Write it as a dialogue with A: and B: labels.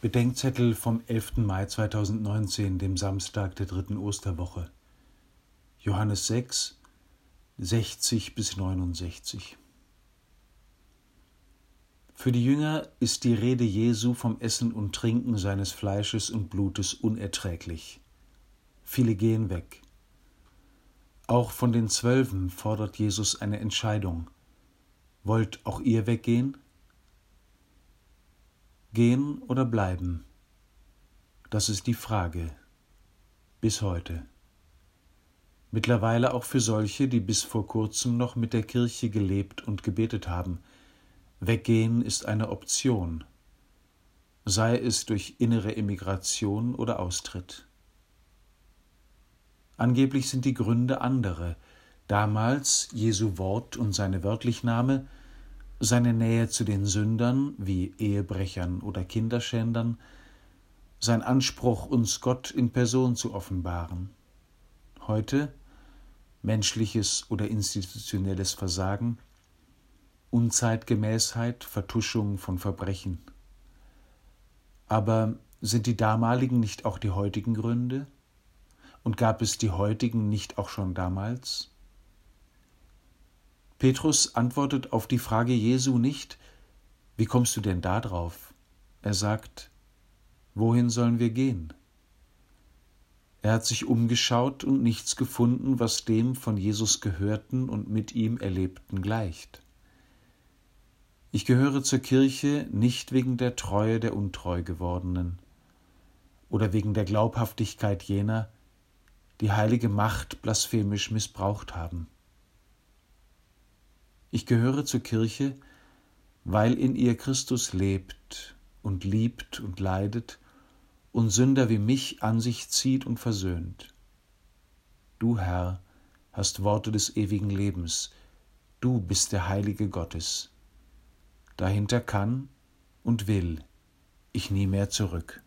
A: Bedenkzettel vom 11. Mai 2019, dem Samstag der dritten Osterwoche. Johannes 6, 60 bis 69. Für die Jünger ist die Rede Jesu vom Essen und Trinken seines Fleisches und Blutes unerträglich. Viele gehen weg. Auch von den Zwölfen fordert Jesus eine Entscheidung. Wollt auch ihr weggehen? Gehen oder bleiben? Das ist die Frage. Bis heute. Mittlerweile auch für solche, die bis vor kurzem noch mit der Kirche gelebt und gebetet haben. Weggehen ist eine Option, sei es durch innere Emigration oder Austritt. Angeblich sind die Gründe andere. Damals Jesu Wort und seine Wörtlichnahme seine Nähe zu den Sündern wie Ehebrechern oder Kinderschändern, sein Anspruch, uns Gott in Person zu offenbaren. Heute menschliches oder institutionelles Versagen, Unzeitgemäßheit, Vertuschung von Verbrechen. Aber sind die damaligen nicht auch die heutigen Gründe? Und gab es die heutigen nicht auch schon damals? Petrus antwortet auf die Frage Jesu nicht, wie kommst du denn da drauf? Er sagt, wohin sollen wir gehen? Er hat sich umgeschaut und nichts gefunden, was dem von Jesus gehörten und mit ihm erlebten gleicht. Ich gehöre zur Kirche nicht wegen der Treue der untreu gewordenen oder wegen der Glaubhaftigkeit jener, die heilige Macht blasphemisch missbraucht haben. Ich gehöre zur Kirche, weil in ihr Christus lebt und liebt und leidet und Sünder wie mich an sich zieht und versöhnt. Du, Herr, hast Worte des ewigen Lebens, du bist der Heilige Gottes. Dahinter kann und will ich nie mehr zurück.